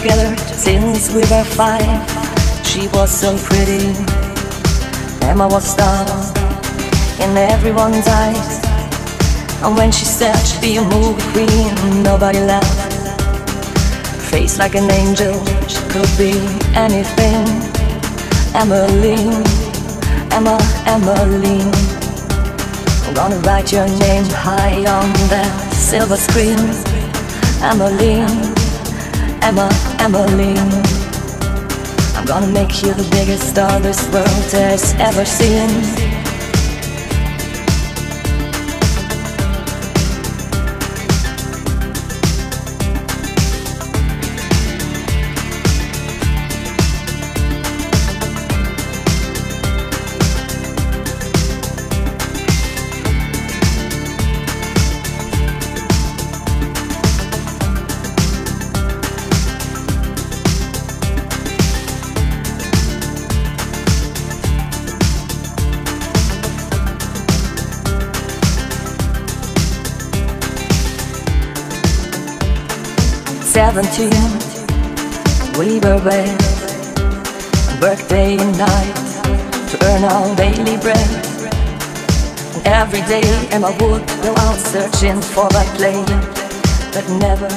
together since we were five. She was so pretty. Emma was star in everyone's eyes. And when she said she'd be a movie queen, nobody laughed. Face like an angel, she could be anything. Emmeline, Emma, Emmeline. I'm gonna write your name high on that silver screen. Emmeline. Emma, Emmeline. I'm gonna make you the biggest star this world has ever seen. Seventeen, we were wed, worked day and night to earn our daily bread. Every day Emma would go out searching for that plane that never,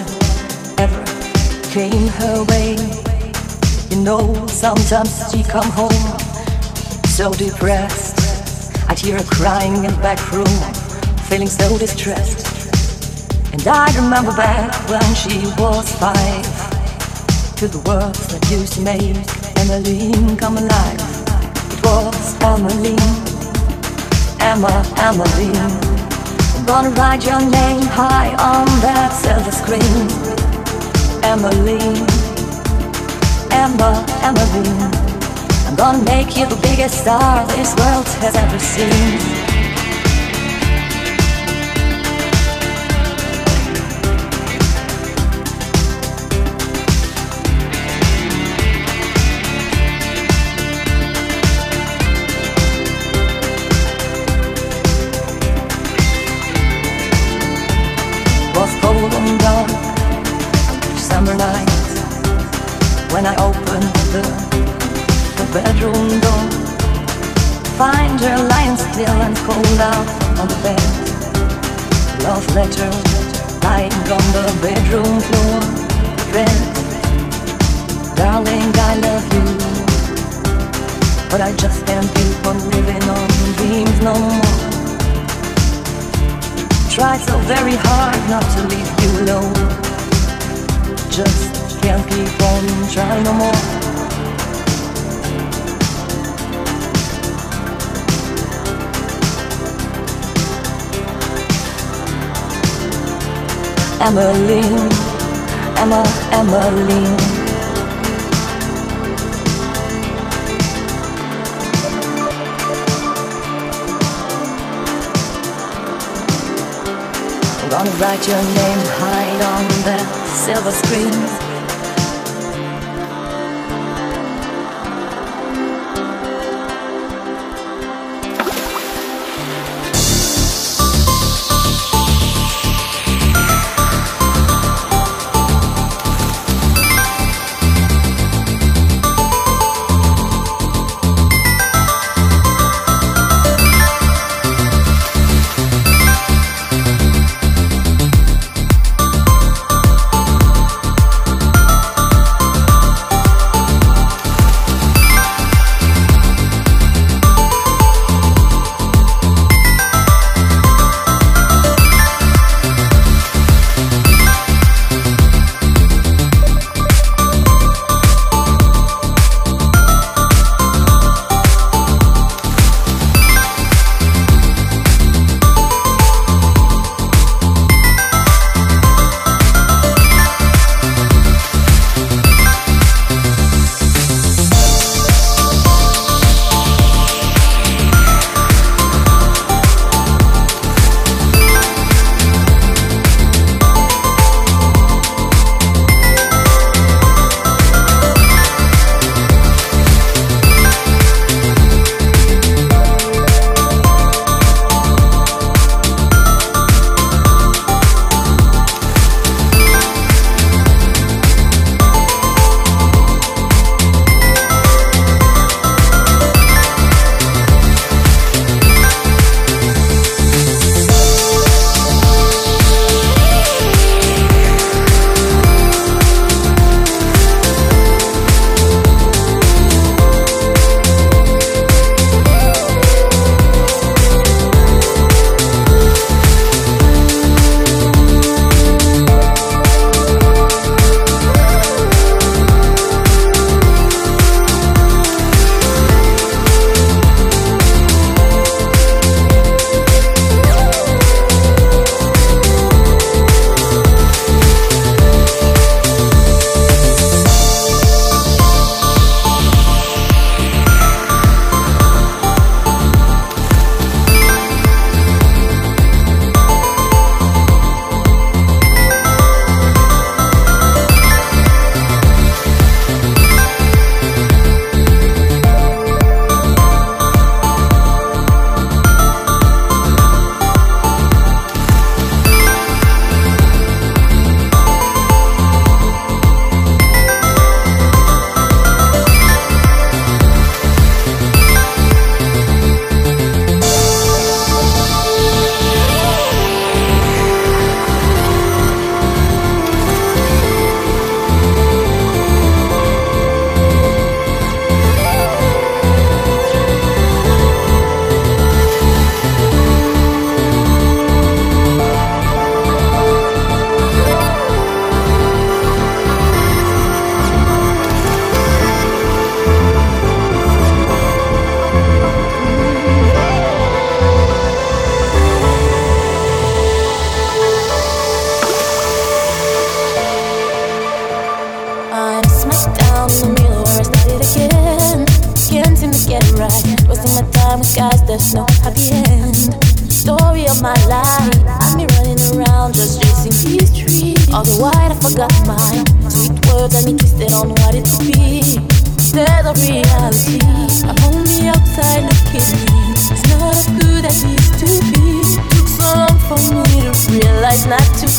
ever came her way. You know, sometimes she come home so depressed. I'd hear her crying in the back room, feeling so distressed. And I remember back when she was five. To the words that used to make Emmeline come alive. It was Emmeline Emma, Emmeline I'm gonna write your name high on that silver screen. Emmeline Emma, Emmeline I'm gonna make you the biggest star this world has ever seen opened the, bedroom door. Find her lying still and cold out on the bed. Love letter lying on the bedroom floor. Read, darling, I love you. But I just can't keep on living on dreams no more. Tried so very hard not to leave you alone. Just can't keep on trying no more. Emmeline, Emma, Emmeline. I'm gonna write your name hide on that silver screen.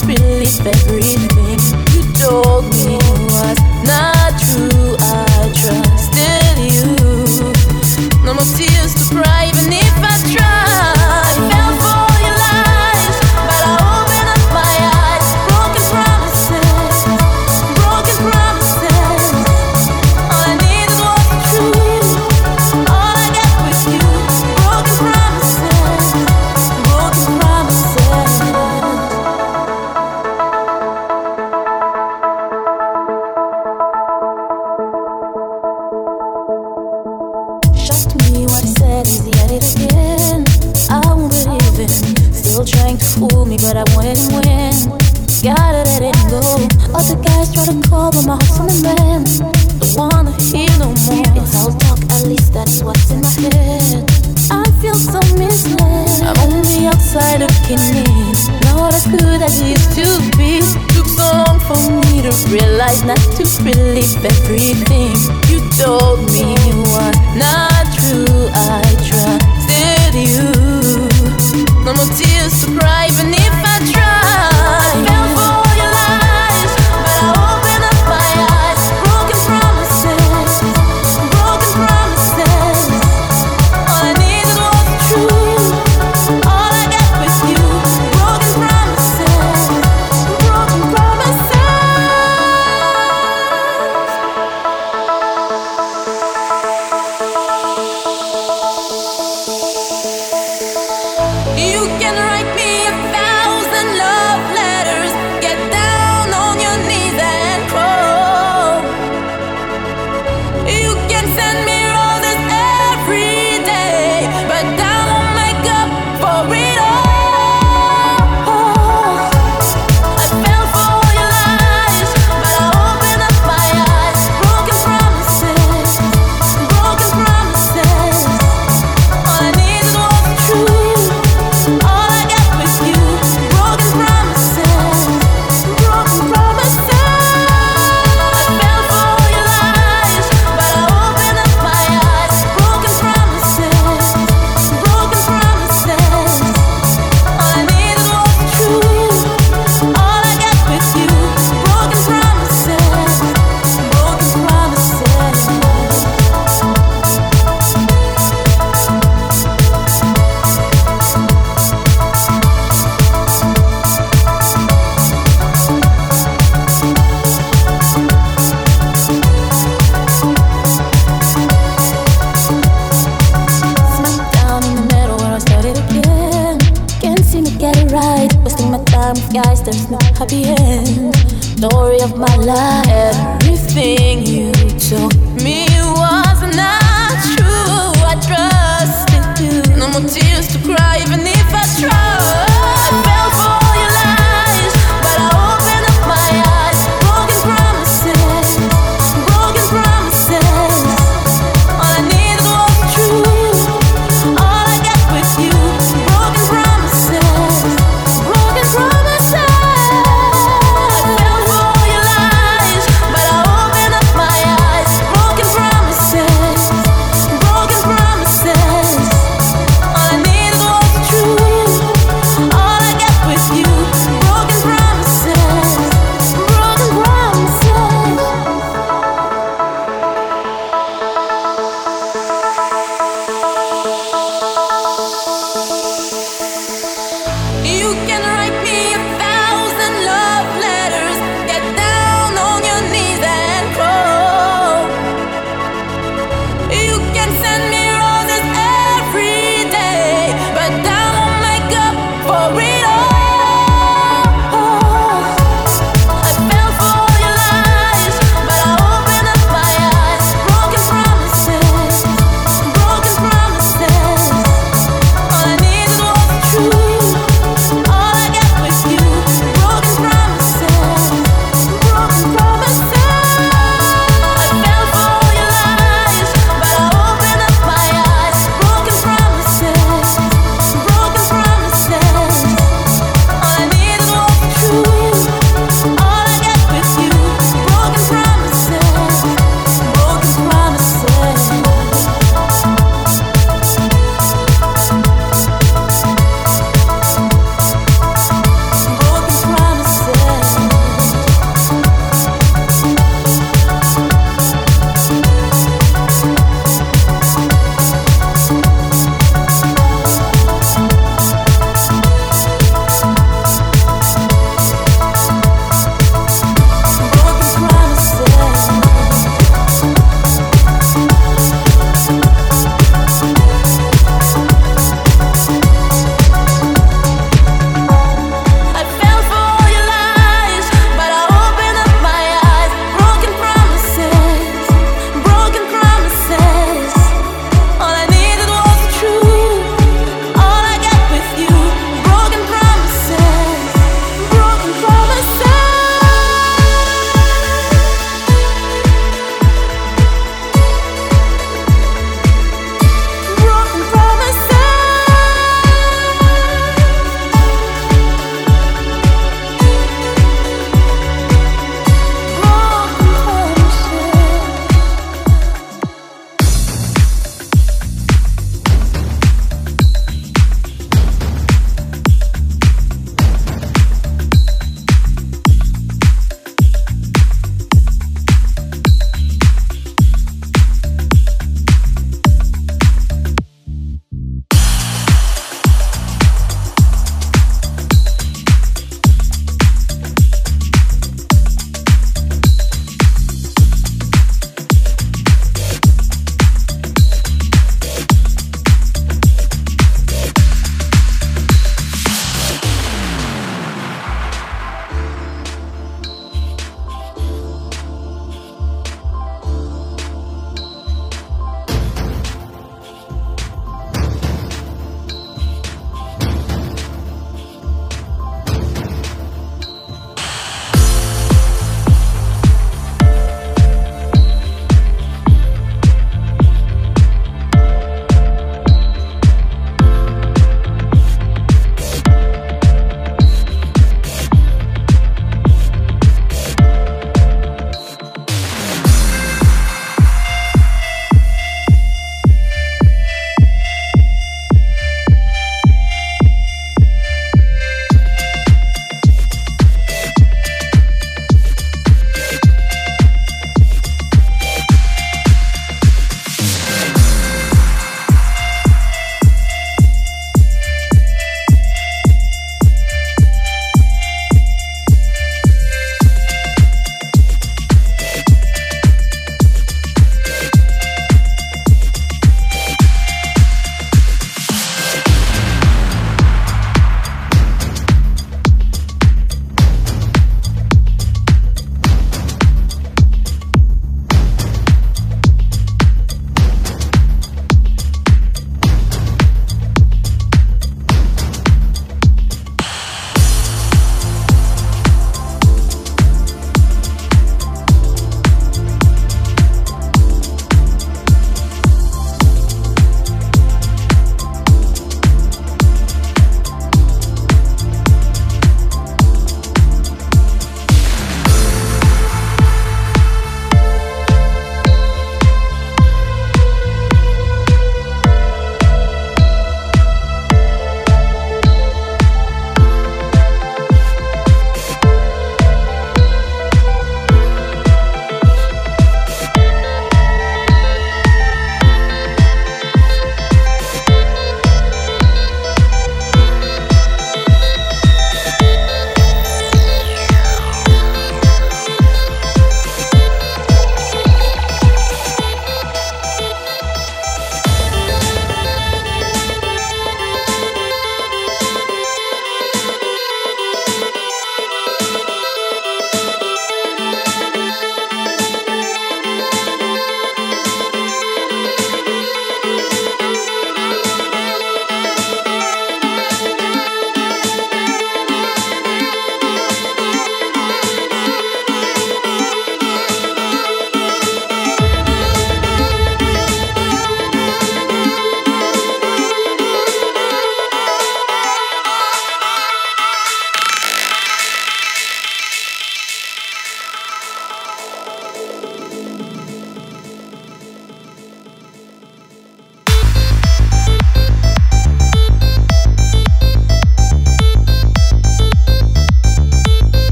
Trying to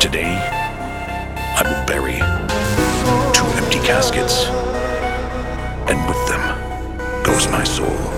Today, I will bury two empty caskets, and with them goes my soul.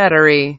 Battery